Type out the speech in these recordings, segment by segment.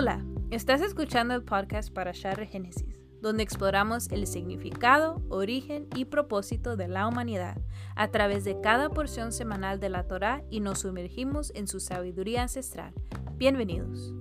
Hola, estás escuchando el podcast para Share Génesis, donde exploramos el significado, origen y propósito de la humanidad a través de cada porción semanal de la Torá y nos sumergimos en su sabiduría ancestral. Bienvenidos.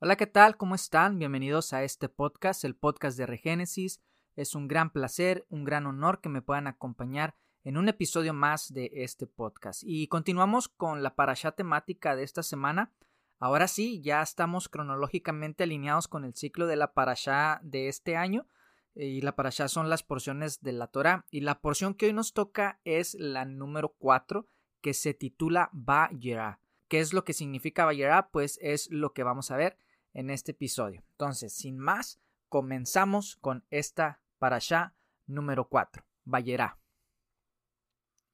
Hola, ¿qué tal? ¿Cómo están? Bienvenidos a este podcast, el podcast de Regénesis. Es un gran placer, un gran honor que me puedan acompañar en un episodio más de este podcast. Y continuamos con la parasha temática de esta semana. Ahora sí, ya estamos cronológicamente alineados con el ciclo de la parasha de este año. Y la parasha son las porciones de la Torah. Y la porción que hoy nos toca es la número 4, que se titula Bayera. ¿Qué es lo que significa Bayera? Pues es lo que vamos a ver en este episodio. Entonces, sin más, comenzamos con esta allá número 4, Bayerá.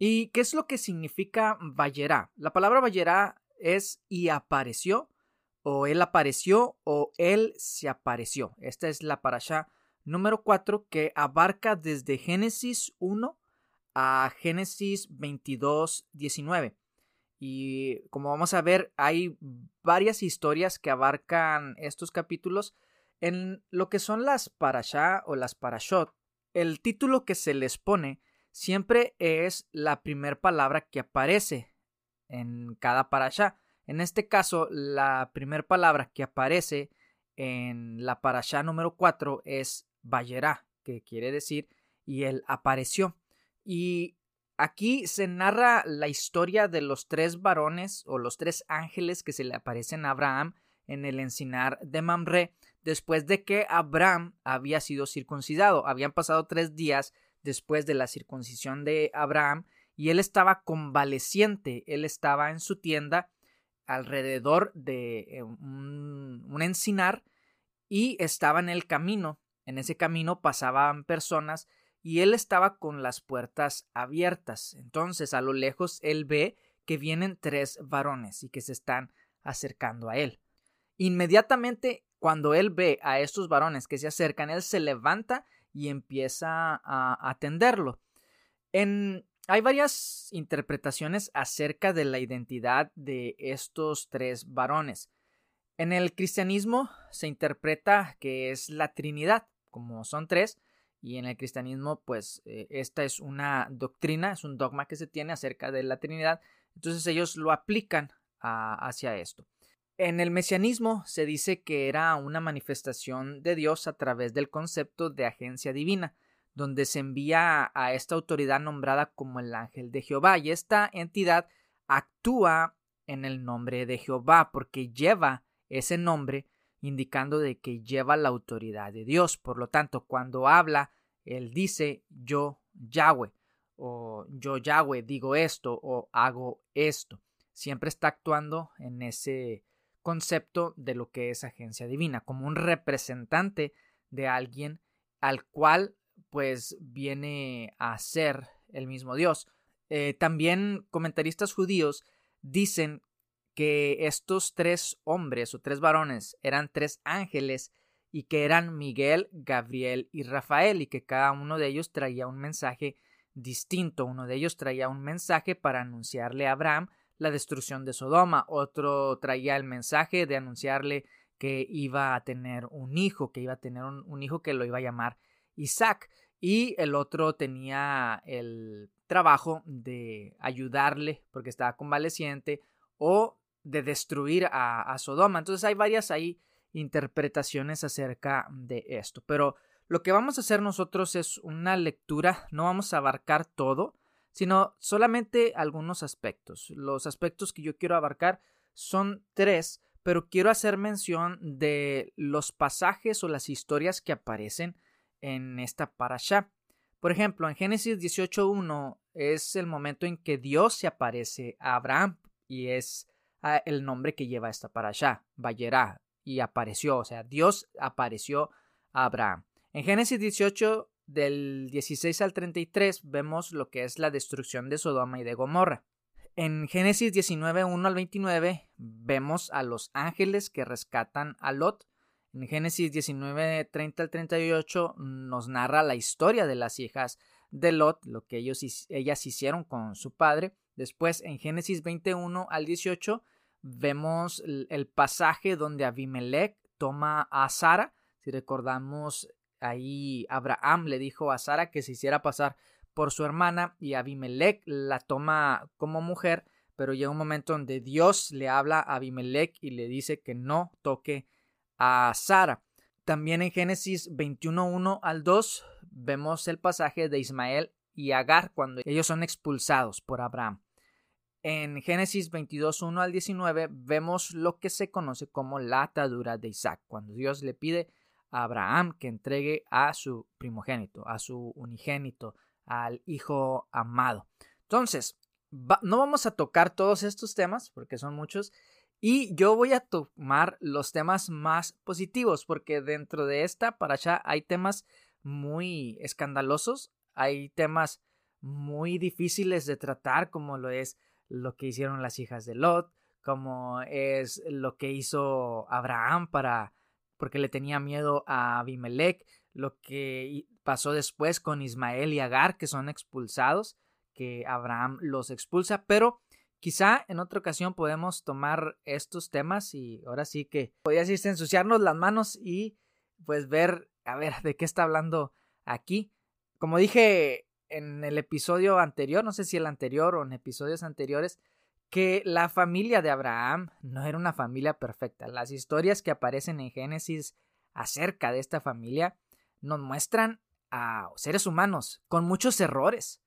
¿Y qué es lo que significa Bayerá? La palabra Bayerá es y apareció, o él apareció, o él se apareció. Esta es la allá número 4 que abarca desde Génesis 1 a Génesis 22, 19. Y como vamos a ver, hay varias historias que abarcan estos capítulos en lo que son las parashá o las parashot, el título que se les pone siempre es la primera palabra que aparece en cada parashá. En este caso, la primera palabra que aparece en la parashá número 4 es Bayerá, que quiere decir y él apareció. Y aquí se narra la historia de los tres varones o los tres ángeles que se le aparecen a Abraham en el encinar de Mamre después de que Abraham había sido circuncidado. Habían pasado tres días después de la circuncisión de Abraham y él estaba convaleciente, él estaba en su tienda alrededor de eh, un, un encinar y estaba en el camino. En ese camino pasaban personas y él estaba con las puertas abiertas. Entonces a lo lejos él ve que vienen tres varones y que se están acercando a él. Inmediatamente cuando él ve a estos varones que se acercan, él se levanta y empieza a atenderlo. En, hay varias interpretaciones acerca de la identidad de estos tres varones. En el cristianismo se interpreta que es la Trinidad, como son tres, y en el cristianismo, pues eh, esta es una doctrina, es un dogma que se tiene acerca de la Trinidad, entonces ellos lo aplican hacia esto. En el mesianismo se dice que era una manifestación de Dios a través del concepto de agencia divina, donde se envía a esta autoridad nombrada como el ángel de Jehová, y esta entidad actúa en el nombre de Jehová porque lleva ese nombre indicando de que lleva la autoridad de Dios. Por lo tanto, cuando habla, él dice yo Yahweh o yo Yahweh digo esto o hago esto. Siempre está actuando en ese concepto de lo que es agencia divina, como un representante de alguien al cual pues viene a ser el mismo Dios. Eh, también comentaristas judíos dicen que estos tres hombres o tres varones eran tres ángeles y que eran Miguel, Gabriel y Rafael y que cada uno de ellos traía un mensaje distinto. Uno de ellos traía un mensaje para anunciarle a Abraham la destrucción de Sodoma, otro traía el mensaje de anunciarle que iba a tener un hijo, que iba a tener un, hijo que lo iba a llamar Isaac, y el otro tenía el trabajo de ayudarle porque estaba convaleciente o de destruir a, a, Sodoma. Entonces hay varias ahí interpretaciones acerca de esto. Pero lo que vamos a hacer nosotros es una lectura, no vamos a abarcar todo, sino solamente algunos aspectos. Los aspectos que yo quiero abarcar son tres, pero quiero hacer mención de los pasajes o las historias que aparecen en esta parasha. Por ejemplo, en Génesis 18.1 es el momento en que Dios se aparece a Abraham y es ah, el nombre que lleva esta parasha, Bayerá, y apareció, o sea, Dios apareció a Abraham. En Génesis 18 del 16 al 33 vemos lo que es la destrucción de Sodoma y de Gomorra. En Génesis 19, 1 al 29 vemos a los ángeles que rescatan a Lot. En Génesis 19, 30 al 38 nos narra la historia de las hijas de Lot, lo que ellos, ellas hicieron con su padre. Después, en Génesis 21 al 18, vemos el pasaje donde Abimelech toma a Sara. Si recordamos, ahí Abraham le dijo a Sara que se hiciera pasar por su hermana y Abimelech la toma como mujer, pero llega un momento donde Dios le habla a Abimelech y le dice que no toque a Sara. También en Génesis 21.1 al 2 vemos el pasaje de Ismael y Agar cuando ellos son expulsados por Abraham. En Génesis 22.1 al 19 vemos lo que se conoce como la atadura de Isaac, cuando Dios le pide Abraham que entregue a su primogénito, a su unigénito, al hijo amado. Entonces, no vamos a tocar todos estos temas porque son muchos y yo voy a tomar los temas más positivos porque dentro de esta para allá hay temas muy escandalosos, hay temas muy difíciles de tratar como lo es lo que hicieron las hijas de Lot, como es lo que hizo Abraham para porque le tenía miedo a Abimelech, lo que pasó después con Ismael y Agar que son expulsados, que Abraham los expulsa, pero quizá en otra ocasión podemos tomar estos temas y ahora sí que podría decirse ensuciarnos las manos y pues ver a ver de qué está hablando aquí. Como dije en el episodio anterior, no sé si el anterior o en episodios anteriores, que la familia de Abraham no era una familia perfecta. Las historias que aparecen en Génesis acerca de esta familia nos muestran a seres humanos con muchos errores.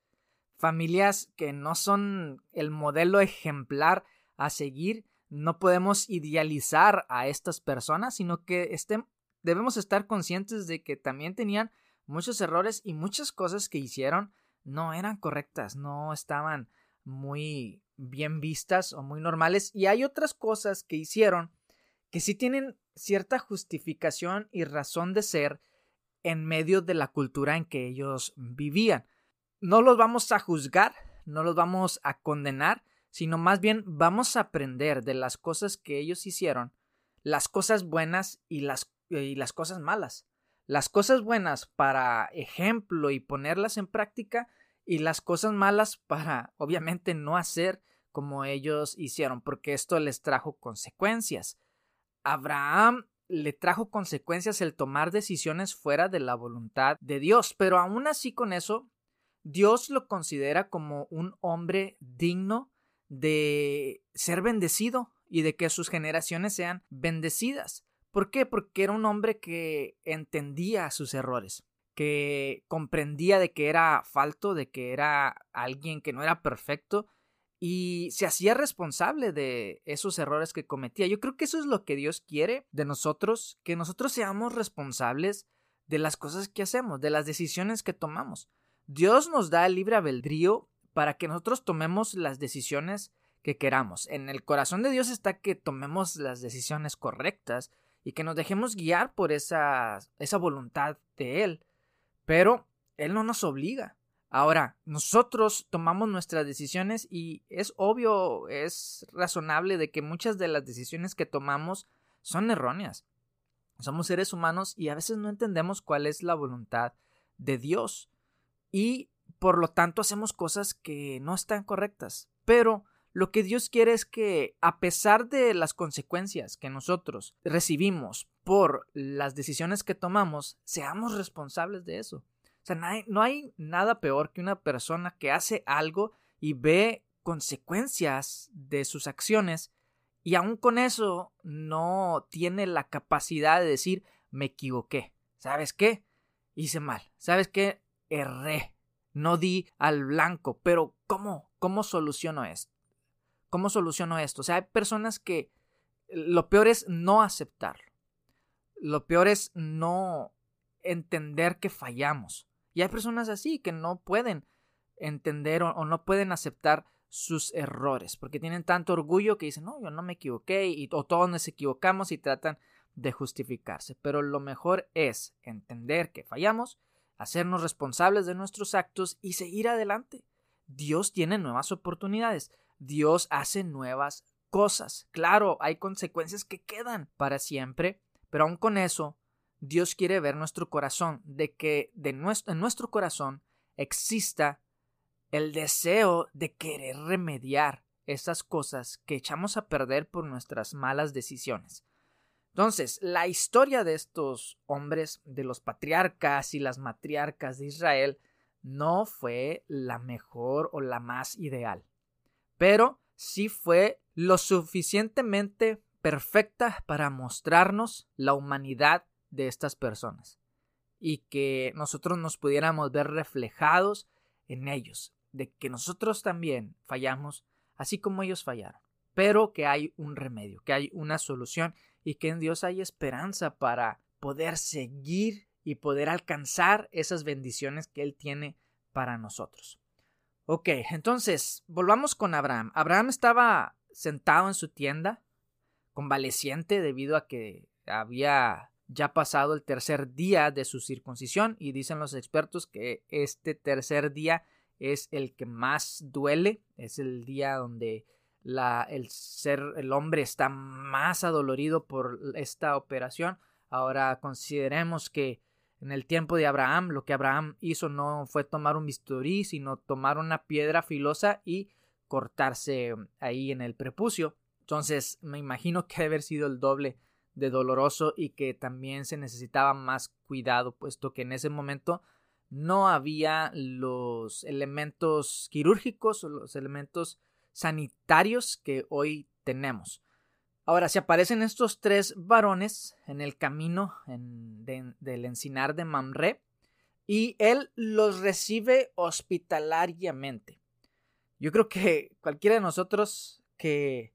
Familias que no son el modelo ejemplar a seguir. No podemos idealizar a estas personas, sino que debemos estar conscientes de que también tenían muchos errores y muchas cosas que hicieron no eran correctas, no estaban muy bien vistas o muy normales y hay otras cosas que hicieron que sí tienen cierta justificación y razón de ser en medio de la cultura en que ellos vivían. No los vamos a juzgar, no los vamos a condenar, sino más bien vamos a aprender de las cosas que ellos hicieron, las cosas buenas y las, y las cosas malas las cosas buenas para ejemplo y ponerlas en práctica y las cosas malas para obviamente no hacer como ellos hicieron, porque esto les trajo consecuencias. Abraham le trajo consecuencias el tomar decisiones fuera de la voluntad de Dios, pero aún así con eso, Dios lo considera como un hombre digno de ser bendecido y de que sus generaciones sean bendecidas. ¿Por qué? Porque era un hombre que entendía sus errores, que comprendía de que era falto, de que era alguien que no era perfecto y se hacía responsable de esos errores que cometía. Yo creo que eso es lo que Dios quiere de nosotros, que nosotros seamos responsables de las cosas que hacemos, de las decisiones que tomamos. Dios nos da el libre albedrío para que nosotros tomemos las decisiones que queramos. En el corazón de Dios está que tomemos las decisiones correctas, y que nos dejemos guiar por esa, esa voluntad de Él. Pero Él no nos obliga. Ahora, nosotros tomamos nuestras decisiones y es obvio, es razonable de que muchas de las decisiones que tomamos son erróneas. Somos seres humanos y a veces no entendemos cuál es la voluntad de Dios. Y por lo tanto hacemos cosas que no están correctas. Pero lo que Dios quiere es que, a pesar de las consecuencias que nosotros recibimos por las decisiones que tomamos, seamos responsables de eso. O sea, no hay, nada peor que una persona que hace algo y ve consecuencias de sus acciones y aún con eso no tiene la capacidad de decir me equivoqué. ¿Sabes qué? Hice mal. ¿Sabes qué? Erré. No di al blanco. Pero ¿cómo? ¿Cómo soluciono esto? ¿Cómo soluciono esto? O sea, hay personas que lo peor es no aceptarlo. Lo peor es no entender que fallamos. Y hay personas así que no pueden entender o, no pueden aceptar sus errores porque tienen tanto orgullo que dicen, no, yo no me equivoqué y, o todos nos equivocamos y tratan de justificarse. Pero lo mejor es entender que fallamos, hacernos responsables de nuestros actos y seguir adelante. Dios tiene nuevas oportunidades. Dios hace nuevas cosas. Claro, hay consecuencias que quedan para siempre, pero aún con eso, Dios quiere ver nuestro corazón, de que de nuestro, en nuestro corazón exista el deseo de querer remediar esas cosas que echamos a perder por nuestras malas decisiones. Entonces, la historia de estos hombres, de los patriarcas y las matriarcas de Israel, no fue la mejor o la más ideal, pero sí fue lo suficientemente perfecta para mostrarnos la humanidad de estas personas y que nosotros nos pudiéramos ver reflejados en ellos, de que nosotros también fallamos así como ellos fallaron, pero que hay un remedio, que hay una solución y que en Dios hay esperanza para poder seguir y poder alcanzar esas bendiciones que Él tiene para nosotros. Ok, entonces volvamos con Abraham. Abraham estaba sentado en su tienda, convaleciente debido a que había ya pasado el tercer día de su circuncisión y dicen los expertos que este tercer día es el que más duele, es el día donde la, el ser, el hombre está más adolorido por esta operación. Ahora consideremos que en el tiempo de Abraham, lo que Abraham hizo no fue tomar un bisturí, sino tomar una piedra filosa y cortarse ahí en el prepucio. Entonces me imagino que debe haber sido el doble de doloroso y que también se necesitaba más cuidado, puesto que en ese momento no había los elementos quirúrgicos o los elementos sanitarios que hoy tenemos. Ahora, si aparecen estos tres varones en el camino del encinar de Mamre, y él los recibe hospitalariamente. Yo creo que cualquiera de nosotros que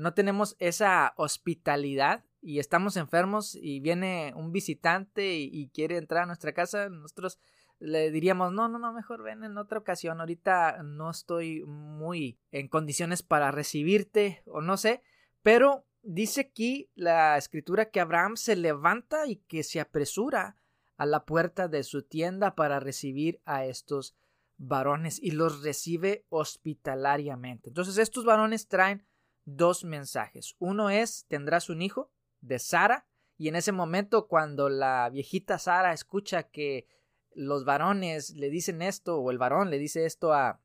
no tenemos esa hospitalidad y estamos enfermos y viene un visitante y, quiere entrar a nuestra casa, nosotros le diríamos, no, no, no, mejor ven en otra ocasión, ahorita no estoy muy en condiciones para recibirte o no sé, pero dice aquí la escritura que Abraham se levanta y que se apresura a la puerta de su tienda para recibir a estos varones y los recibe hospitalariamente. Entonces estos varones traen dos mensajes. Uno es, tendrás un hijo de Sara, y en ese momento cuando la viejita Sara escucha que los varones le dicen esto o el varón le dice esto a,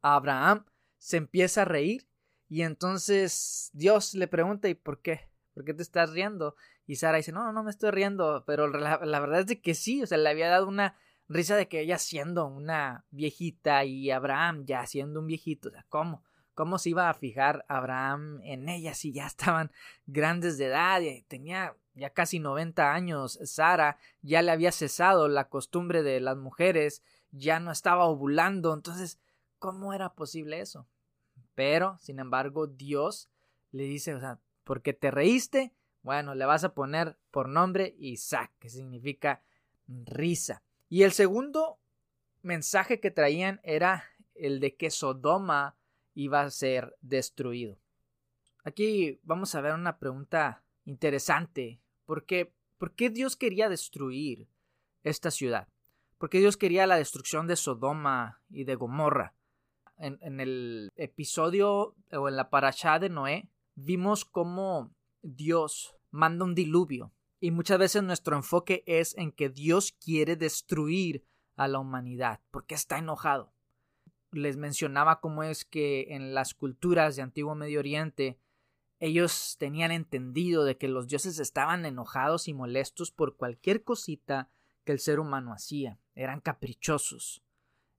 Abraham, se empieza a reír y entonces Dios le pregunta ¿y por qué? ¿Por qué te estás riendo? Y Sara dice, no, no, me estoy riendo, pero la, la, verdad es de que sí, o sea, le había dado una risa de que ella siendo una viejita y Abraham ya siendo un viejito, o sea, ¿cómo? ¿Cómo se iba a fijar Abraham en ella si ya estaban grandes de edad? Tenía ya casi 90 años. Sara ya le había cesado la costumbre de las mujeres, ya no estaba ovulando. Entonces, ¿cómo era posible eso? Pero, sin embargo, Dios le dice, o sea, porque te reíste, bueno, le vas a poner por nombre Isaac, que significa risa. Y el segundo mensaje que traían era el de que Sodoma iba a ser destruido. Aquí vamos a ver una pregunta interesante. ¿Por qué, ¿Por qué Dios quería destruir esta ciudad? ¿Por qué Dios quería la destrucción de Sodoma y de Gomorra? En, el episodio o en la parashá de Noé vimos cómo Dios manda un diluvio y muchas veces nuestro enfoque es en que Dios quiere destruir a la humanidad porque está enojado les mencionaba cómo es que en las culturas de Antiguo Medio Oriente ellos tenían entendido de que los dioses estaban enojados y molestos por cualquier cosita que el ser humano hacía. Eran caprichosos.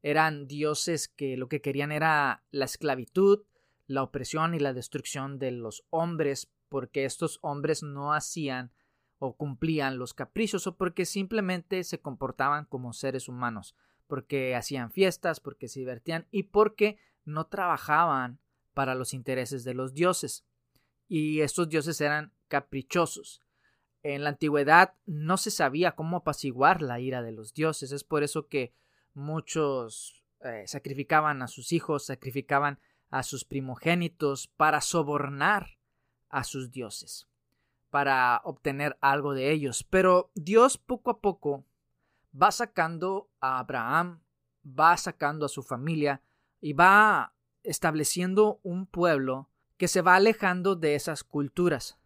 Eran dioses que lo que querían era la esclavitud, la opresión y la destrucción de los hombres, porque estos hombres no hacían o cumplían los caprichos o porque simplemente se comportaban como seres humanos porque hacían fiestas, porque se divertían y porque no trabajaban para los intereses de los dioses. Y estos dioses eran caprichosos. En la antigüedad no se sabía cómo apaciguar la ira de los dioses. Es por eso que muchos eh, sacrificaban a sus hijos, sacrificaban a sus primogénitos para sobornar a sus dioses, para obtener algo de ellos. Pero Dios poco a poco va sacando a Abraham, va sacando a su familia y va estableciendo un pueblo que se va alejando de esas culturas.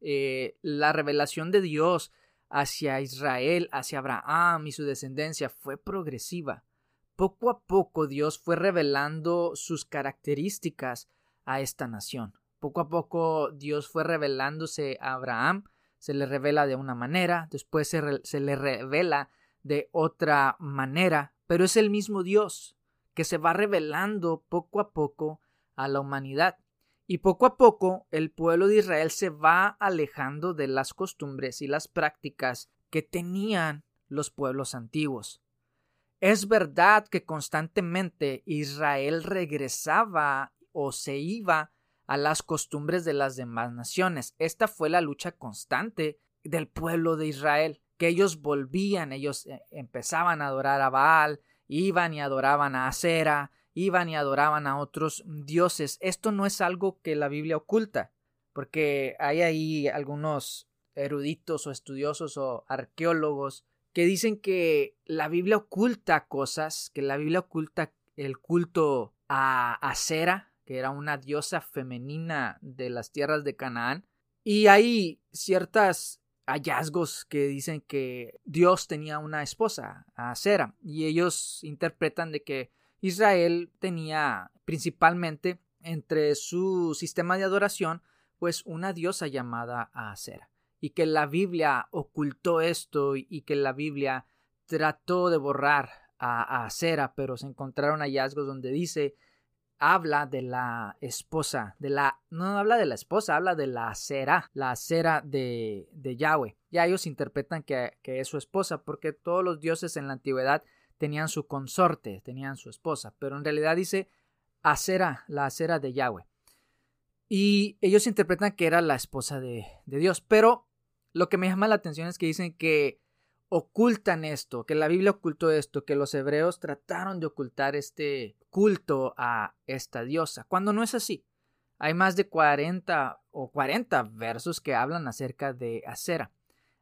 Eh, la revelación de Dios hacia Israel, hacia Abraham y su descendencia fue progresiva, poco a poco Dios fue revelando sus características a esta nación. Poco a poco Dios fue revelándose a Abraham, se le revela de una manera, después se, le revela de otra manera, pero es el mismo Dios que se va revelando poco a poco a la humanidad. Y poco a poco el pueblo de Israel se va alejando de las costumbres y las prácticas que tenían los pueblos antiguos. Es verdad que constantemente Israel regresaba o se iba a las costumbres de las demás naciones. Esta fue la lucha constante del pueblo de Israel, que ellos volvían, ellos eh, empezaban a adorar a Baal, iban y adoraban a Acera, iban y adoraban a otros dioses. Esto no es algo que la Biblia oculta, porque hay ahí algunos eruditos o estudiosos o arqueólogos que dicen que la Biblia oculta cosas, que la Biblia oculta el culto a Acera, que era una diosa femenina de las tierras de Canaán, y hay ciertos hallazgos que dicen que Dios tenía una esposa, Acera, y ellos interpretan de que Israel tenía principalmente entre su sistema de adoración pues una diosa llamada Acera y que la Biblia ocultó esto y que la Biblia trató de borrar a, Acera, pero se encontraron hallazgos donde dice habla de la esposa, de la, no habla de la esposa, habla de la acera, la acera de, de Yahweh. Ya ellos interpretan que, que, es su esposa, porque todos los dioses en la antigüedad tenían su consorte, tenían su esposa, pero en realidad dice acera, la acera de Yahweh. Y ellos interpretan que era la esposa de, de Dios, pero lo que me llama la atención es que dicen que ocultan esto, que la Biblia ocultó esto, que los hebreos trataron de ocultar este culto a esta diosa, cuando no es así. Hay más de 40 o 40 versos que hablan acerca de Acera.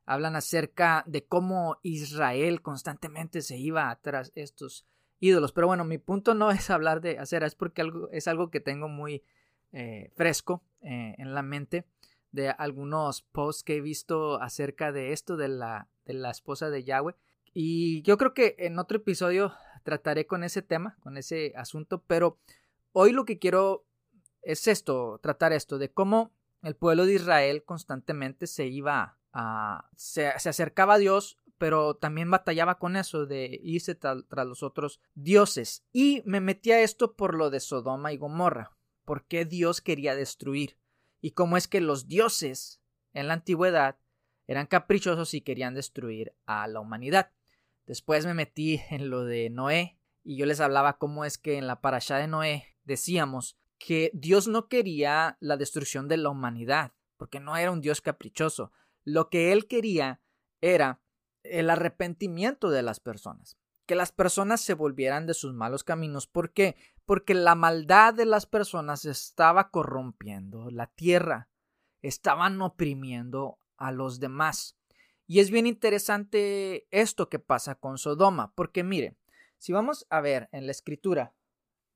Hablan acerca de cómo Israel constantemente se iba tras estos ídolos. Pero bueno, mi punto no es hablar de Acera, es porque algo, es algo que tengo muy eh, fresco eh, en la mente de algunos posts que he visto acerca de esto de la, de la esposa de Yahweh. Y yo creo que en otro episodio trataré con ese tema, con ese asunto, pero hoy lo que quiero es esto, tratar esto, de cómo el pueblo de Israel constantemente se iba a... se, se acercaba a Dios, pero también batallaba con eso de irse tras los otros dioses. Y me metí a esto por lo de Sodoma y Gomorra, porque Dios quería destruir y cómo es que los dioses en la antigüedad eran caprichosos y querían destruir a la humanidad. Después me metí en lo de Noé y yo les hablaba cómo es que en la parasha de Noé decíamos que Dios no quería la destrucción de la humanidad, porque no era un Dios caprichoso. Lo que él quería era el arrepentimiento de las personas, que las personas se volvieran de sus malos caminos. ¿Por qué? porque la maldad de las personas estaba corrompiendo la tierra, estaban oprimiendo a los demás. Y es bien interesante esto que pasa con Sodoma, porque mire, si vamos a ver en la escritura,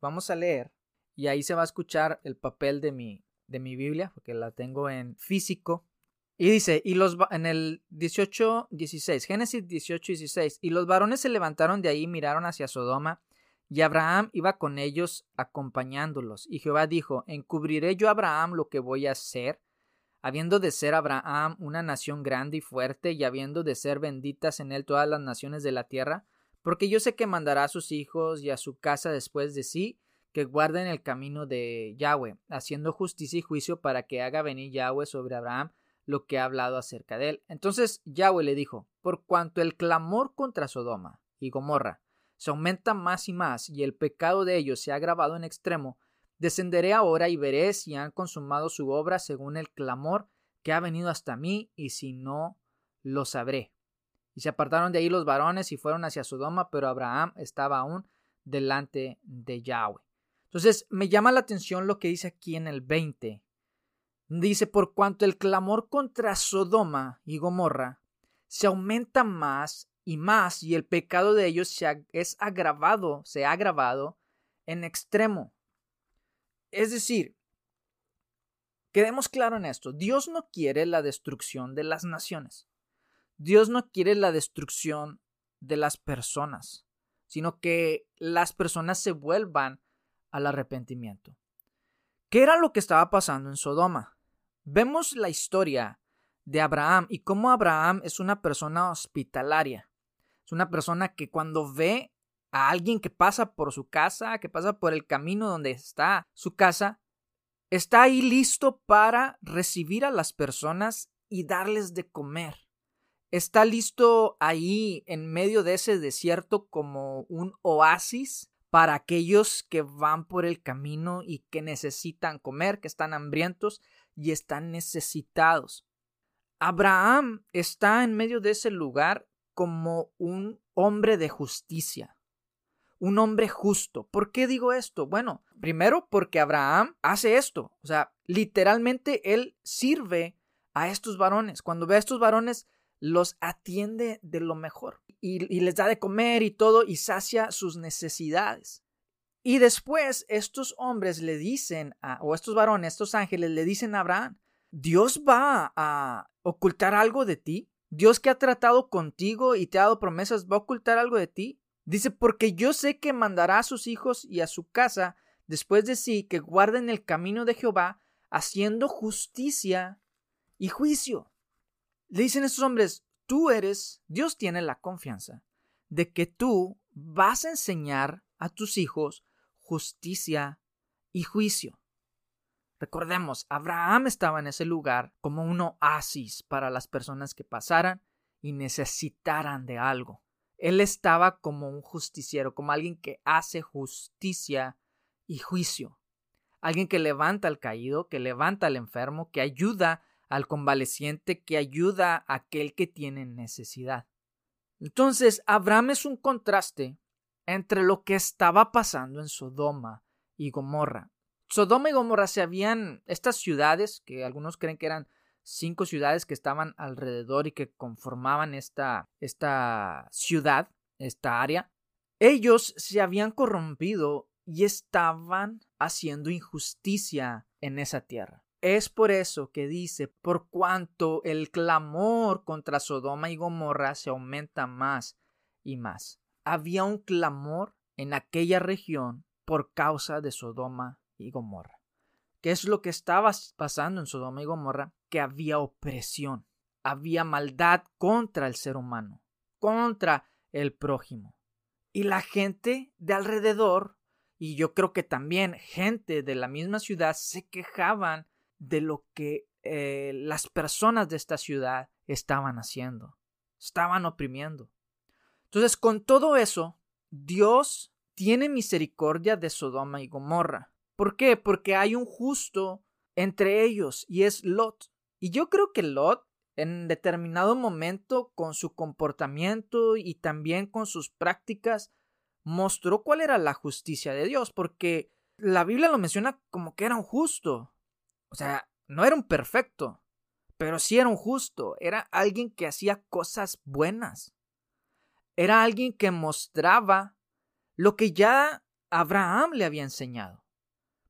vamos a leer, y ahí se va a escuchar el papel de mi, de mi Biblia, porque la tengo en físico, y dice, y los en el 18, 16, Génesis 18, 16, y los varones se levantaron de ahí miraron hacia Sodoma, y Abraham iba con ellos acompañándolos. Y Jehová dijo, ¿encubriré yo a Abraham lo que voy a hacer? Habiendo de ser Abraham una nación grande y fuerte, y habiendo de ser benditas en él todas las naciones de la tierra, porque yo sé que mandará a sus hijos y a su casa después de sí, que guarden el camino de Yahweh, haciendo justicia y juicio para que haga venir Yahweh sobre Abraham lo que ha hablado acerca de él. Entonces Yahweh le dijo, por cuanto el clamor contra Sodoma y Gomorra se aumenta más y más y el pecado de ellos se ha agravado en extremo, descenderé ahora y veré si han consumado su obra según el clamor que ha venido hasta mí y si no, lo sabré. Y se apartaron de ahí los varones y fueron hacia Sodoma, pero Abraham estaba aún delante de Yahweh. Entonces me llama la atención lo que dice aquí en el 20. Dice, por cuanto el clamor contra Sodoma y Gomorra se aumenta más y más, y el pecado de ellos se es agravado, se ha agravado en extremo. Es decir, quedemos claro en esto, Dios no quiere la destrucción de las naciones. Dios no quiere la destrucción de las personas, sino que las personas se vuelvan al arrepentimiento. ¿Qué era lo que estaba pasando en Sodoma? Vemos la historia de Abraham y cómo Abraham es una persona hospitalaria. Es una persona que cuando ve a alguien que pasa por su casa, que pasa por el camino donde está su casa, está ahí listo para recibir a las personas y darles de comer. Está listo ahí en medio de ese desierto como un oasis para aquellos que van por el camino y que necesitan comer, que están hambrientos y están necesitados. Abraham está en medio de ese lugar como un hombre de justicia, un hombre justo. ¿Por qué digo esto? Bueno, primero porque Abraham hace esto, o sea, literalmente él sirve a estos varones. Cuando ve a estos varones, los atiende de lo mejor y, les da de comer y todo y sacia sus necesidades. Y después estos hombres le dicen, a, o estos varones, estos ángeles le dicen a Abraham, Dios va a ocultar algo de ti. Dios que ha tratado contigo y te ha dado promesas, ¿va a ocultar algo de ti? Dice, porque yo sé que mandará a sus hijos y a su casa después de sí que guarden el camino de Jehová, haciendo justicia y juicio. Le dicen estos hombres, tú eres, Dios tiene la confianza de que tú vas a enseñar a tus hijos justicia y juicio. Recordemos, Abraham estaba en ese lugar como un oasis para las personas que pasaran y necesitaran de algo. Él estaba como un justiciero, como alguien que hace justicia y juicio. Alguien que levanta al caído, que levanta al enfermo, que ayuda al convaleciente, que ayuda a aquel que tiene necesidad. Entonces, Abraham es un contraste entre lo que estaba pasando en Sodoma y Gomorra. Sodoma y Gomorra se habían, estas ciudades, que algunos creen que eran cinco ciudades que estaban alrededor y que conformaban esta, esta ciudad, esta área, ellos se habían corrompido y estaban haciendo injusticia en esa tierra. Es por eso que dice, por cuanto el clamor contra Sodoma y Gomorra se aumenta más y más. Había un clamor en aquella región por causa de Sodoma y Gomorra. ¿Qué es lo que estaba pasando en Sodoma y Gomorra? Había opresión, había maldad contra el ser humano, contra el prójimo. Y la gente de alrededor, y yo creo que también gente de la misma ciudad, se quejaban de lo que eh, las personas de esta ciudad estaban haciendo, estaban oprimiendo. Entonces, con todo eso, Dios tiene misericordia de Sodoma y Gomorra. ¿Por qué? Porque hay un justo entre ellos y es Lot. Y yo creo que Lot, en determinado momento, con su comportamiento y también con sus prácticas, mostró cuál era la justicia de Dios, porque la Biblia lo menciona como que era un justo. O sea, no era un perfecto, pero sí era un justo. Era alguien que hacía cosas buenas. Era alguien que mostraba lo que ya Abraham le había enseñado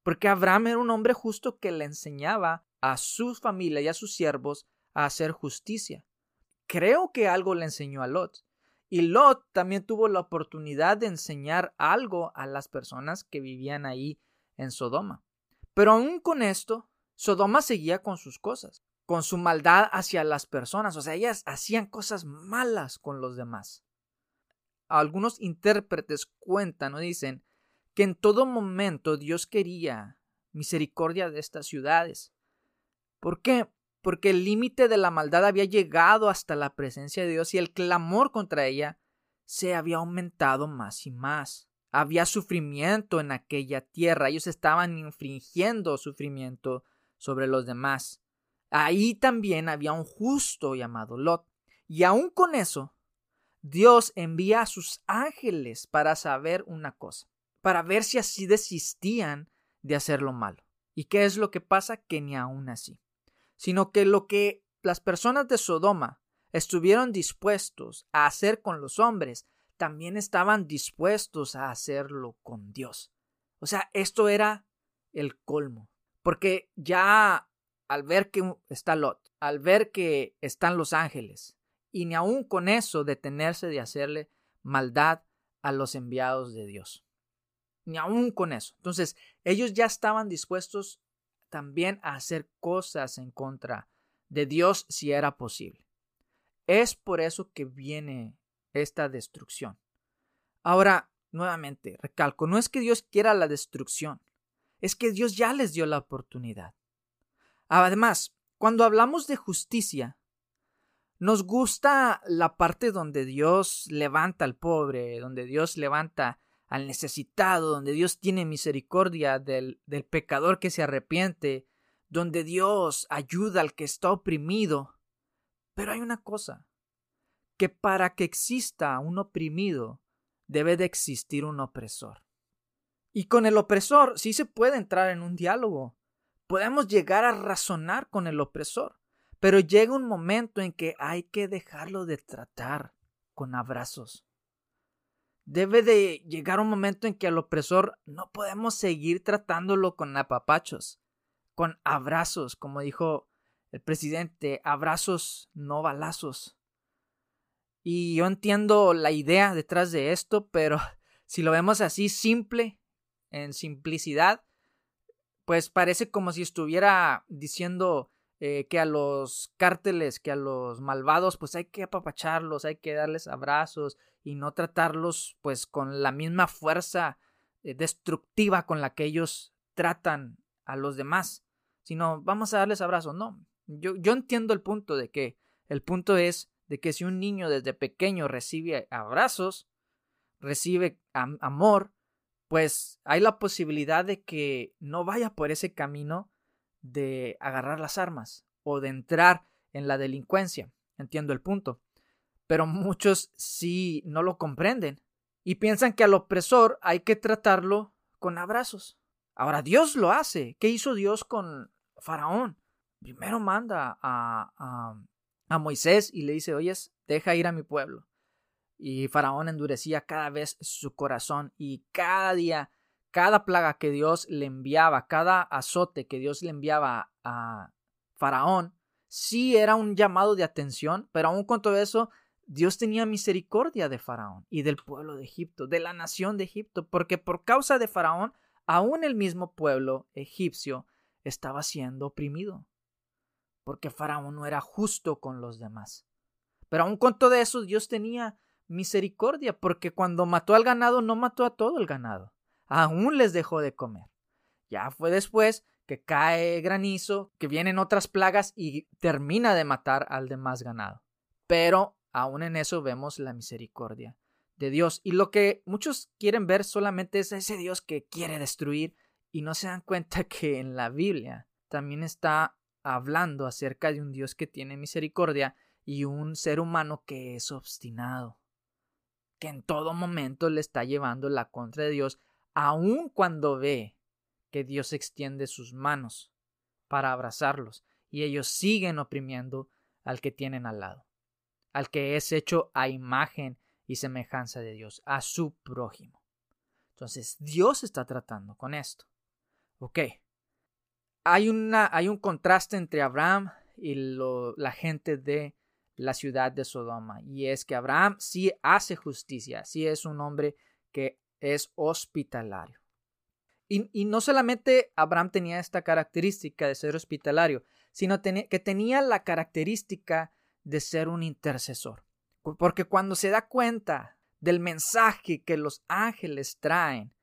porque Abraham era un hombre justo que le enseñaba a su familia y a sus siervos a hacer justicia. Creo que algo le enseñó a Lot. Y Lot también tuvo la oportunidad de enseñar algo a las personas que vivían ahí en Sodoma. Pero aún con esto, Sodoma seguía con sus cosas, con su maldad hacia las personas. O sea, ellas hacían cosas malas con los demás. Algunos intérpretes cuentan o dicen que en todo momento Dios quería misericordia de estas ciudades. ¿Por qué? Porque el límite de la maldad había llegado hasta la presencia de Dios y el clamor contra ella se había aumentado más y más. Había sufrimiento en aquella tierra, ellos estaban infringiendo sufrimiento sobre los demás. Ahí también había un justo llamado Lot. Y aun con eso, Dios envía a sus ángeles para saber una cosa para ver si así desistían de hacer lo malo. ¿Y qué es lo que pasa? Que ni aún así. Sino que lo que las personas de Sodoma estuvieron dispuestos a hacer con los hombres, también estaban dispuestos a hacerlo con Dios. O sea, esto era el colmo. Porque ya al ver que está Lot, al ver que están los ángeles, y ni aún con eso detenerse de hacerle maldad a los enviados de Dios. Ni aún con eso. Entonces, ellos ya estaban dispuestos también a hacer cosas en contra de Dios si era posible. Es por eso que viene esta destrucción. Ahora, nuevamente, recalco, no es que Dios quiera la destrucción, es que Dios ya les dio la oportunidad. Además, cuando hablamos de justicia, nos gusta la parte donde Dios levanta al pobre, donde Dios levanta al necesitado, donde Dios tiene misericordia del, pecador que se arrepiente, donde Dios ayuda al que está oprimido. Pero hay una cosa, que para que exista un oprimido, debe de existir un opresor. Y con el opresor sí se puede entrar en un diálogo. Podemos llegar a razonar con el opresor. Pero llega un momento en que hay que dejarlo de tratar con abrazos. Debe de llegar un momento en que al opresor no podemos seguir tratándolo con apapachos, con abrazos, como dijo el presidente, abrazos, no balazos. Y yo entiendo la idea detrás de esto, pero si lo vemos así simple, en simplicidad, pues parece como si estuviera diciendo eh, que a los cárteles, que a los malvados, pues hay que apapacharlos, hay que darles abrazos y no tratarlos pues con la misma fuerza eh, destructiva con la que ellos tratan a los demás, sino vamos a darles abrazos. No, yo, yo entiendo el punto de que el punto es de que si un niño desde pequeño recibe abrazos, recibe amor, pues hay la posibilidad de que no vaya por ese camino de agarrar las armas o de entrar en la delincuencia. Entiendo el punto. Pero muchos sí no lo comprenden y piensan que al opresor hay que tratarlo con abrazos. Ahora Dios lo hace. ¿Qué hizo Dios con Faraón? Primero manda a, a, a Moisés y le dice, oyes, deja ir a mi pueblo. Y Faraón endurecía cada vez su corazón y cada día cada plaga que Dios le enviaba, cada azote que Dios le enviaba a Faraón, sí era un llamado de atención, pero aún con todo eso, Dios tenía misericordia de Faraón y del pueblo de Egipto, de la nación de Egipto, porque por causa de Faraón, aún el mismo pueblo egipcio estaba siendo oprimido, porque Faraón no era justo con los demás. Pero aún con todo eso, Dios tenía misericordia, porque cuando mató al ganado, no mató a todo el ganado aún les dejó de comer. Ya fue después que cae granizo, que vienen otras plagas y termina de matar al demás ganado. Pero aún en eso vemos la misericordia de Dios. Y lo que muchos quieren ver solamente es ese Dios que quiere destruir y no se dan cuenta que en la Biblia también está hablando acerca de un Dios que tiene misericordia y un ser humano que es obstinado, que en todo momento le está llevando la contra de Dios aun cuando ve que Dios extiende sus manos para abrazarlos y ellos siguen oprimiendo al que tienen al lado, al que es hecho a imagen y semejanza de Dios, a su prójimo. Entonces, Dios está tratando con esto. Ok. Hay, una, hay un contraste entre Abraham y la gente de la ciudad de Sodoma. Y es que Abraham sí hace justicia, sí es un hombre que es hospitalario. Y, no solamente Abraham tenía esta característica de ser hospitalario, sino que tenía la característica de ser un intercesor. Porque cuando se da cuenta del mensaje que los ángeles traen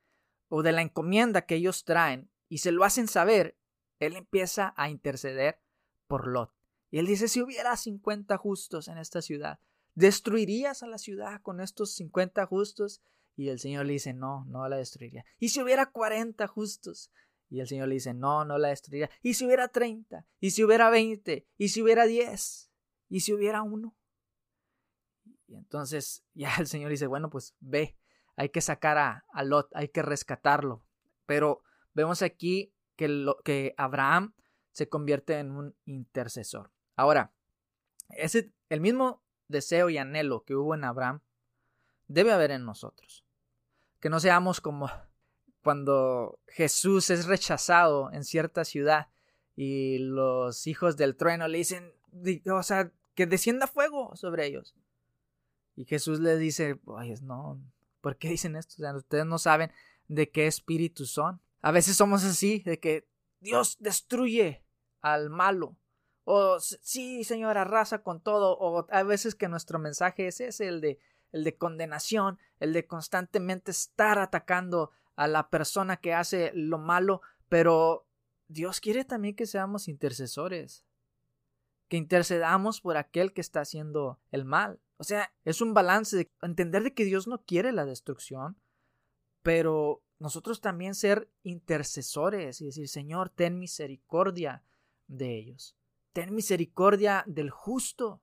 o de la encomienda que ellos traen y se lo hacen saber, él empieza a interceder por Lot. Y él dice, si hubiera 50 justos en esta ciudad, ¿destruirías a la ciudad con estos 50 justos? Y el Señor le dice, no, no la destruiría. ¿Y si hubiera 40 justos? Y el Señor le dice, no, no la destruiría. ¿Y si hubiera 30? ¿Y si hubiera 20? ¿Y si hubiera 10? ¿Y si hubiera uno? Y entonces ya el Señor dice, bueno, pues ve, hay que sacar a, Lot, hay que rescatarlo. Pero vemos aquí que, lo, que Abraham se convierte en un intercesor. Ahora, ese, el mismo deseo y anhelo que hubo en Abraham debe haber en nosotros. Que no seamos como cuando Jesús es rechazado en cierta ciudad y los hijos del trueno le dicen, o sea, que descienda fuego sobre ellos. Y Jesús le dice, no, ¿Por qué dicen esto? O sea, ustedes no saben de qué espíritu son. A veces somos así, de que Dios destruye al malo. O sí, Señor, arrasa con todo. O a veces que nuestro mensaje es ese, el de, el de condenación, el de constantemente estar atacando a la persona que hace lo malo. Pero Dios quiere también que seamos intercesores. Que intercedamos por aquel que está haciendo el mal. O sea, es un balance de entender de que Dios no quiere la destrucción, pero nosotros también ser intercesores y decir, Señor, ten misericordia de ellos. Ten misericordia del justo.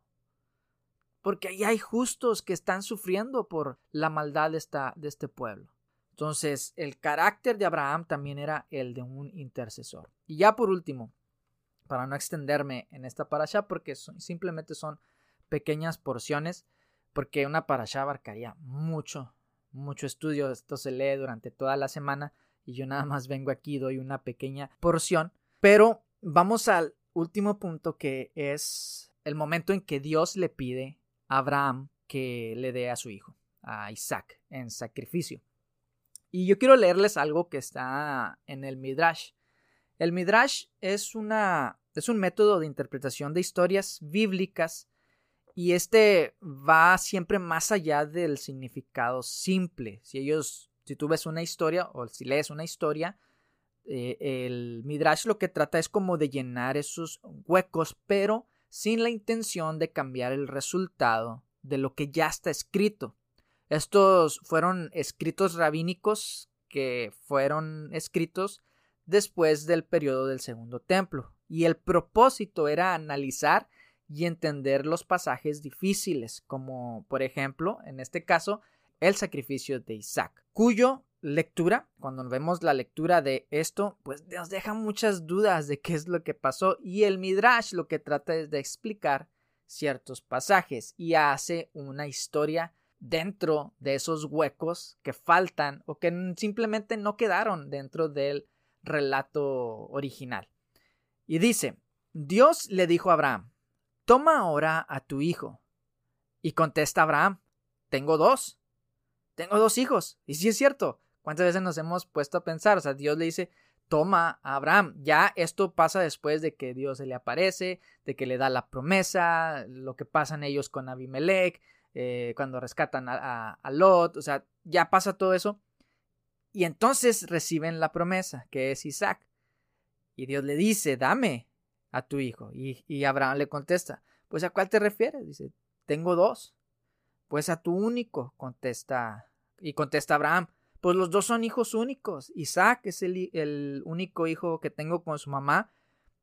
Porque ahí hay justos que están sufriendo por la maldad de, esta, de este pueblo. Entonces, el carácter de Abraham también era el de un intercesor. Y ya por último, para no extenderme en esta parasha, porque simplemente son pequeñas porciones, porque una parasha abarcaría mucho, mucho estudio. Esto se lee durante toda la semana y yo nada más vengo aquí, doy una pequeña porción. Pero vamos al último punto que es el momento en que Dios le pide Abraham que le dé a su hijo, a Isaac, en sacrificio. Y yo quiero leerles algo que está en el Midrash. El Midrash es, una, es un método de interpretación de historias bíblicas y este va siempre más allá del significado simple. Si ellos, si tú ves una historia o si lees una historia, eh, el Midrash lo que trata es como de llenar esos huecos, pero sin la intención de cambiar el resultado de lo que ya está escrito. Estos fueron escritos rabínicos que fueron escritos después del periodo del Segundo Templo, y el propósito era analizar y entender los pasajes difíciles, como por ejemplo, en este caso, el sacrificio de Isaac, cuyo lectura, cuando vemos la lectura de esto, pues nos deja muchas dudas de qué es lo que pasó y el Midrash lo que trata es de explicar ciertos pasajes y hace una historia dentro de esos huecos que faltan o que simplemente no quedaron dentro del relato original. Y dice, Dios le dijo a Abraham, Toma ahora a tu hijo. Y contesta Abraham, tengo dos. Tengo dos hijos. Y sí es cierto. ¿Cuántas veces nos hemos puesto a pensar? O sea, Dios le dice, toma a Abraham. Ya esto pasa después de que Dios se le aparece, de que le da la promesa, lo que pasan ellos con Abimelech, eh, cuando rescatan a, a Lot. O sea, ya pasa todo eso. Y entonces reciben la promesa, que es Isaac. Y Dios le dice, dame a tu hijo. Y, Abraham le contesta, pues a cuál te refieres? Dice, tengo dos. Pues a tu único, contesta. Y contesta Abraham, pues los dos son hijos únicos. Isaac es el, único hijo que tengo con su mamá,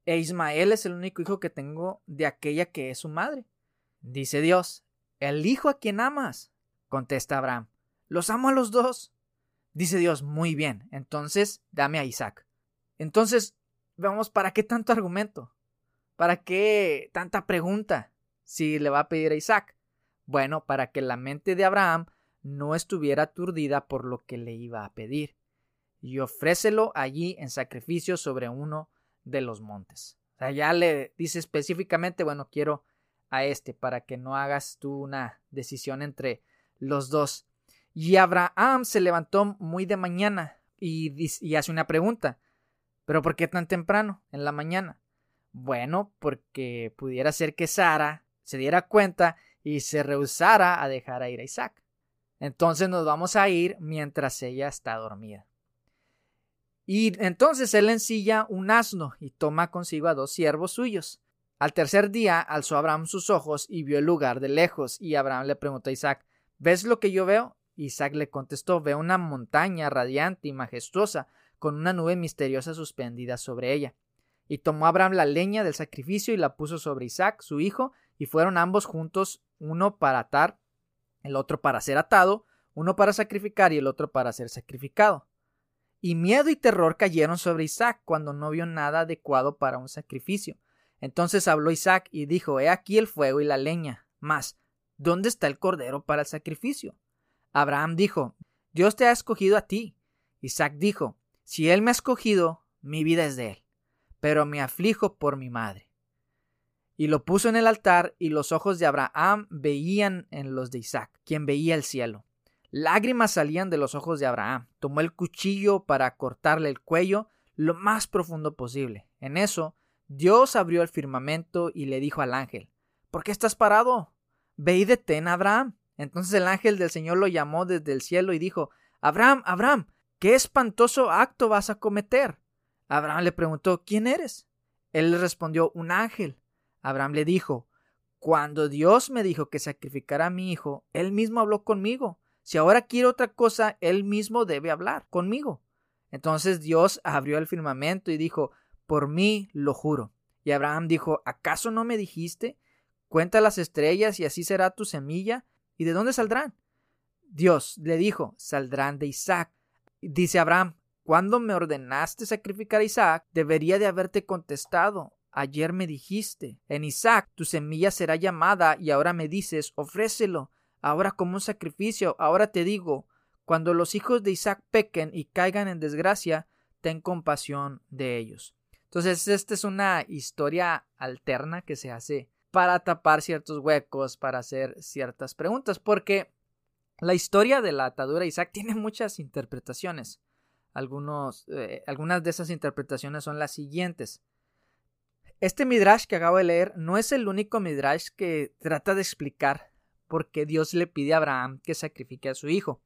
e Ismael es el único hijo que tengo de aquella que es su madre. Dice Dios, el hijo a quien amas, contesta Abraham, los amo a los dos. Dice Dios, muy bien, entonces dame a Isaac. Entonces, vamos, ¿para qué tanto argumento? ¿Para qué tanta pregunta si le va a pedir a Isaac? Bueno, para que la mente de Abraham no estuviera aturdida por lo que le iba a pedir, y ofrécelo allí en sacrificio sobre uno de los montes. O sea, ya le dice específicamente, bueno, quiero a este, para que no hagas tú una decisión entre los dos. Y Abraham se levantó muy de mañana y, y hace una pregunta. ¿Pero por qué tan temprano, en la mañana? Bueno, porque pudiera ser que Sara se diera cuenta y se rehusara a dejar a ir a Isaac. Entonces nos vamos a ir mientras ella está dormida. Y entonces él ensilla un asno y toma consigo a dos siervos suyos. Al tercer día alzó Abraham sus ojos y vio el lugar de lejos, y Abraham le preguntó a Isaac ¿Ves lo que yo veo? Isaac le contestó Veo una montaña radiante y majestuosa, con una nube misteriosa suspendida sobre ella. Y tomó Abraham la leña del sacrificio y la puso sobre Isaac, su hijo, y fueron ambos juntos, uno para atar, el otro para ser atado, uno para sacrificar y el otro para ser sacrificado. Y miedo y terror cayeron sobre Isaac cuando no vio nada adecuado para un sacrificio. Entonces habló Isaac y dijo, He aquí el fuego y la leña. Mas, ¿dónde está el cordero para el sacrificio? Abraham dijo, Dios te ha escogido a ti. Isaac dijo, Si él me ha escogido, mi vida es de él pero me aflijo por mi madre. Y lo puso en el altar, y los ojos de Abraham veían en los de Isaac, quien veía el cielo. Lágrimas salían de los ojos de Abraham. Tomó el cuchillo para cortarle el cuello lo más profundo posible. En eso, Dios abrió el firmamento y le dijo al ángel, ¿Por qué estás parado? Ve y detén a Abraham. Entonces el ángel del Señor lo llamó desde el cielo y dijo, Abraham, Abraham, ¿qué espantoso acto vas a cometer? Abraham le preguntó, ¿quién eres? Él le respondió, un ángel. Abraham le dijo, cuando Dios me dijo que sacrificara a mi hijo, él mismo habló conmigo. Si ahora quiere otra cosa, él mismo debe hablar conmigo. Entonces Dios abrió el firmamento y dijo, por mí lo juro. Y Abraham dijo, ¿acaso no me dijiste? Cuenta las estrellas y así será tu semilla. ¿Y de dónde saldrán? Dios le dijo, saldrán de Isaac. Dice Abraham, cuando me ordenaste sacrificar a Isaac, debería de haberte contestado. Ayer me dijiste, en Isaac tu semilla será llamada y ahora me dices, ofrécelo ahora como un sacrificio. Ahora te digo, cuando los hijos de Isaac pequen y caigan en desgracia, ten compasión de ellos. Entonces, esta es una historia alterna que se hace para tapar ciertos huecos, para hacer ciertas preguntas, porque la historia de la atadura de Isaac tiene muchas interpretaciones. Algunos, eh, algunas de esas interpretaciones son las siguientes. Este midrash que acabo de leer no es el único midrash que trata de explicar porque Dios le pide a Abraham que sacrifique a su hijo.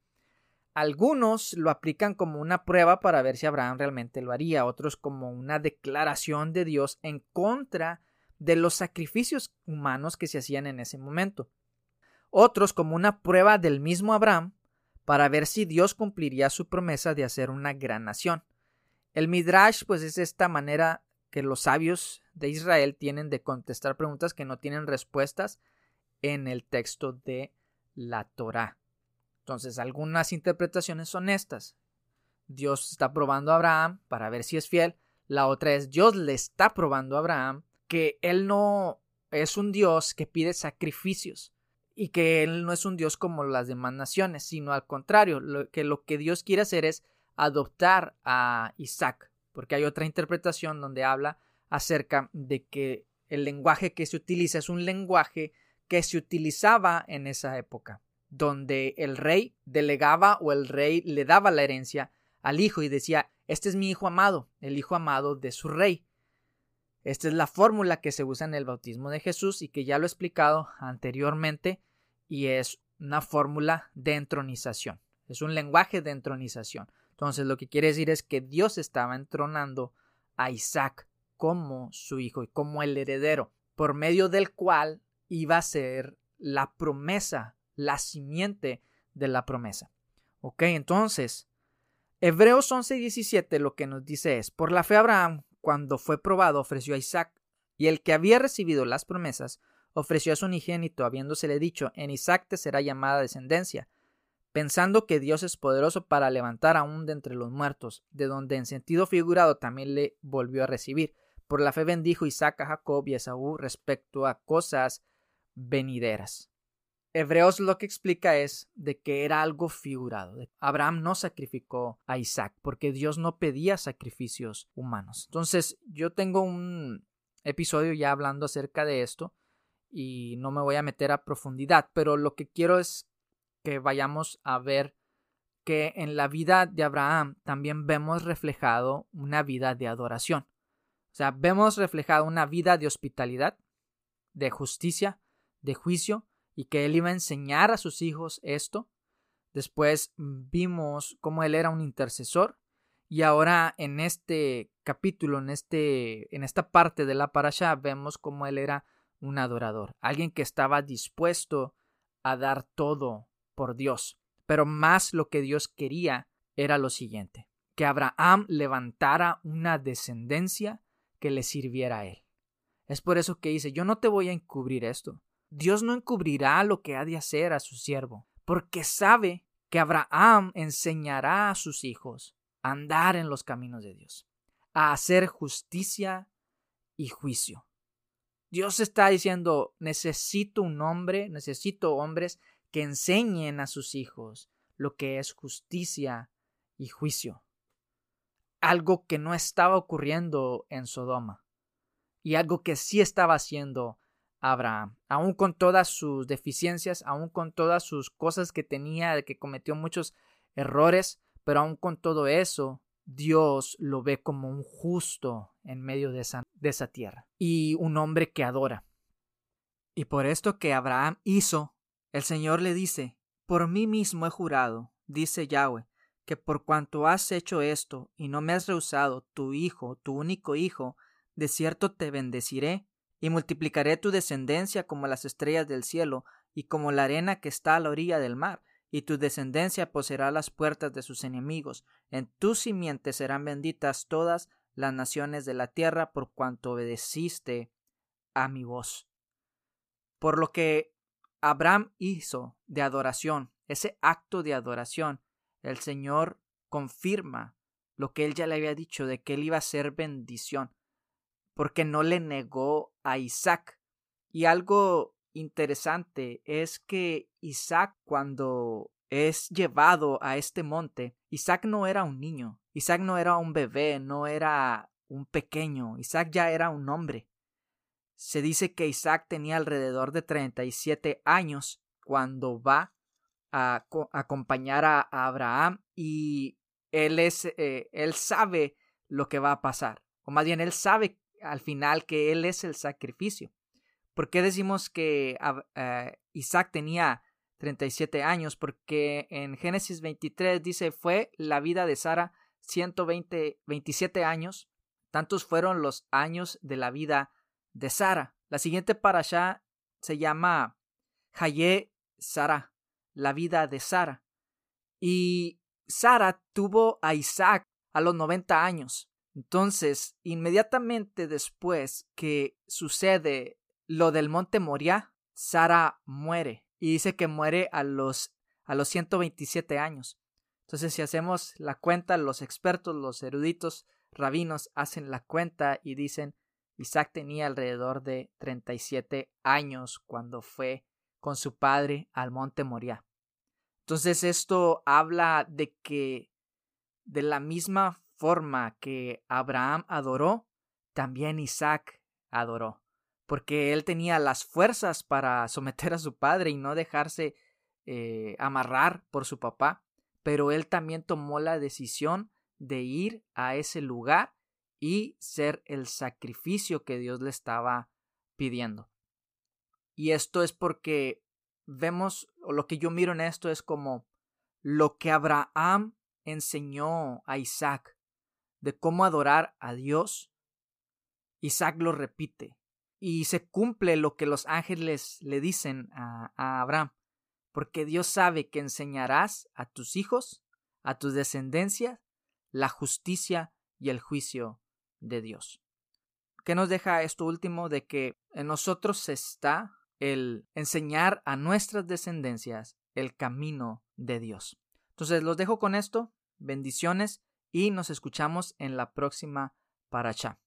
Algunos lo aplican como una prueba para ver si Abraham realmente lo haría, otros como una declaración de Dios en contra de los sacrificios humanos que se hacían en ese momento. Otros como una prueba del mismo Abraham para ver si Dios cumpliría su promesa de hacer una gran nación. El Midrash pues es esta manera que los sabios de Israel tienen de contestar preguntas que no tienen respuestas en el texto de la Torá. Entonces, algunas interpretaciones son estas. Dios está probando a Abraham para ver si es fiel. La otra es Dios le está probando a Abraham que él no es un Dios que pide sacrificios y que él no es un Dios como las demás naciones, sino al contrario, que lo que Dios quiere hacer es adoptar a Isaac, porque hay otra interpretación donde habla acerca de que el lenguaje que se utiliza es un lenguaje que se utilizaba en esa época, donde el rey delegaba o el rey le daba la herencia al hijo y decía, este es mi hijo amado, el hijo amado de su rey. Esta es la fórmula que se usa en el bautismo de Jesús y que ya lo he explicado anteriormente y es una fórmula de entronización. Es un lenguaje de entronización. Entonces lo que quiere decir es que Dios estaba entronando a Isaac como su hijo y como el heredero, por medio del cual iba a ser la promesa, la simiente de la promesa. Ok, entonces, Hebreos 11:17 lo que nos dice es, por la fe Abraham, cuando fue probado, ofreció a Isaac, y el que había recibido las promesas, ofreció a su unigénito, habiéndosele dicho, en Isaac te será llamada descendencia, pensando que Dios es poderoso para levantar aún de entre los muertos, de donde en sentido figurado también le volvió a recibir. Por la fe bendijo Isaac a Jacob y a Esaú respecto a cosas venideras. Hebreos lo que explica es de que era algo figurado. Abraham no sacrificó a Isaac porque Dios no pedía sacrificios humanos. Entonces yo tengo un episodio ya hablando acerca de esto y no me voy a meter a profundidad, pero lo que quiero es que vayamos a ver que en la vida de Abraham también vemos reflejado una vida de adoración. Sea, vemos reflejado una vida de hospitalidad, de justicia, de juicio y que él iba a enseñar a sus hijos esto. Después vimos cómo él era un intercesor y ahora en este capítulo, en, este, en esta parte de la parasha, vemos cómo él era un adorador, alguien que estaba dispuesto a dar todo por Dios. Pero más lo que Dios quería era lo siguiente, que Abraham levantara una descendencia que le sirviera a él. Es por eso que dice, yo no te voy a encubrir esto, Dios no encubrirá lo que ha de hacer a su siervo, porque sabe que Abraham enseñará a sus hijos a andar en los caminos de Dios, a hacer justicia y juicio. Dios está diciendo, necesito un hombre, necesito hombres que enseñen a sus hijos lo que es justicia y juicio. Algo que no estaba ocurriendo en Sodoma y algo que sí estaba haciendo Abraham, aún con todas sus deficiencias, aún con todas sus cosas que tenía, de que cometió muchos errores, pero aún con todo eso, Dios lo ve como un justo en medio de esa, de esa tierra y un hombre que adora. Y por esto que Abraham hizo, el Señor le dice, por mí mismo he jurado, dice Yahweh, que por cuanto has hecho esto y no me has rehusado tu hijo, tu único hijo, de cierto te bendeciré y multiplicaré tu descendencia como las estrellas del cielo y como la arena que está a la orilla del mar, y tu descendencia poseerá las puertas de sus enemigos. En tu simiente serán benditas todas las naciones de la tierra por cuanto obedeciste a mi voz. Por lo que Abraham hizo de adoración, ese acto de adoración, el Señor confirma lo que él ya le había dicho de que él iba a ser bendición, porque no le negó a Isaac. Y algo interesante es que Isaac cuando es llevado a este monte, Isaac no era un niño, Isaac no era un bebé, no era un pequeño, Isaac ya era un hombre. Se dice que Isaac tenía alrededor de 37 años cuando va a, acompañar a, Abraham y él es eh, él sabe lo que va a pasar o más bien él sabe al final que él es el sacrificio ¿Por qué decimos que eh, Isaac tenía 37 años? Porque en Génesis 23 dice fue la vida de Sara 120, 27 años. Tantos fueron los años de la vida de Sara. La siguiente para allá se llama Haye Sara, la vida de Sara. Y Sara tuvo a Isaac a los 90 años. Entonces, inmediatamente después que sucede lo del monte Moria, Sara muere. Y dice que muere a los, a los 127 años. Entonces, si hacemos la cuenta, los expertos, los eruditos rabinos hacen la cuenta y dicen Isaac tenía alrededor de 37 años cuando fue con su padre al monte Moria. Entonces esto habla de que de la misma forma que Abraham adoró, también Isaac adoró, porque él tenía las fuerzas para someter a su padre y no dejarse eh, amarrar por su papá, pero él también tomó la decisión de ir a ese lugar y ser el sacrificio que Dios le estaba pidiendo. Y esto es porque vemos, lo que yo miro en esto es como lo que Abraham enseñó a Isaac de cómo adorar a Dios, Isaac lo repite y se cumple lo que los ángeles le dicen a, a Abraham, porque Dios sabe que enseñarás a tus hijos, a tus descendencias, la justicia y el juicio de Dios. ¿Qué nos deja esto último de que en nosotros está el enseñar a nuestras descendencias el camino de Dios? Entonces los dejo con esto, bendiciones y nos escuchamos en la próxima paracha.